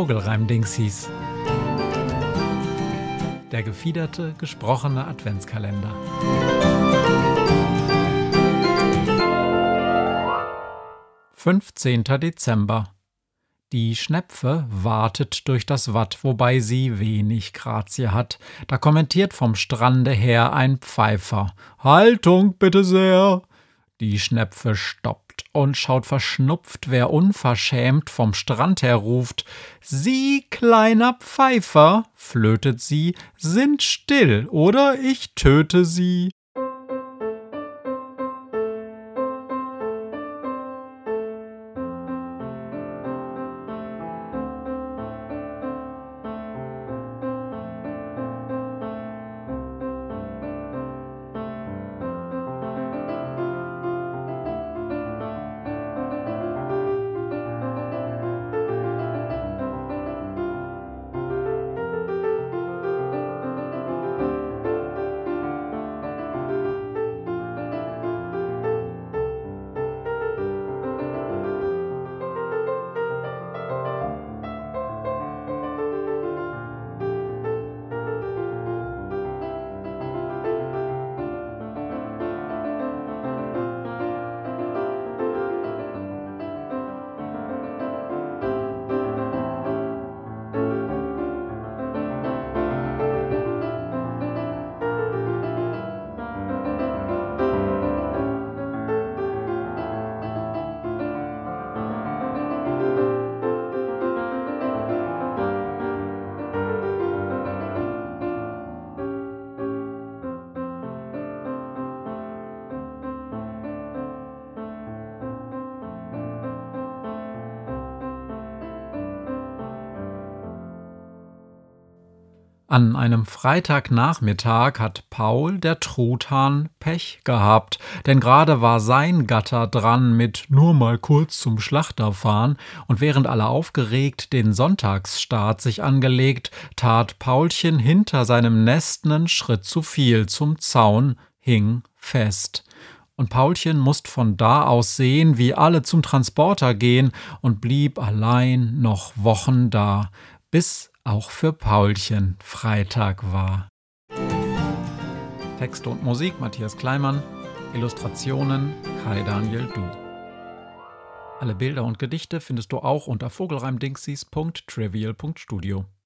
Vogelreim-Dingsies. Der gefiederte, gesprochene Adventskalender. Fünfzehnter Dezember. Die Schnepfe wartet durch das Watt, wobei sie wenig Grazie hat. Da kommentiert vom Strande her ein Pfeifer. Haltung, bitte sehr! Die Schnepfe stoppt und schaut verschnupft, wer unverschämt vom Strand her ruft. Sie, kleiner Pfeifer, flötet sie, sind still, oder ich töte sie. An einem Freitagnachmittag hat Paul, der Truthahn, Pech gehabt, denn gerade war sein Gatter dran mit nur mal kurz zum Schlachter fahren, und während alle aufgeregt den Sonntagsstaat sich angelegt, tat Paulchen hinter seinem Nest nen Schritt zu viel zum Zaun, hing fest. Und Paulchen musst von da aus sehen, wie alle zum Transporter gehen und blieb allein noch Wochen da, bis auch für Paulchen Freitag war. Texte und Musik Matthias Kleimann, Illustrationen Kai Daniel Du. Alle Bilder und Gedichte findest du auch unter vogelreimdingsies.trivial.studio.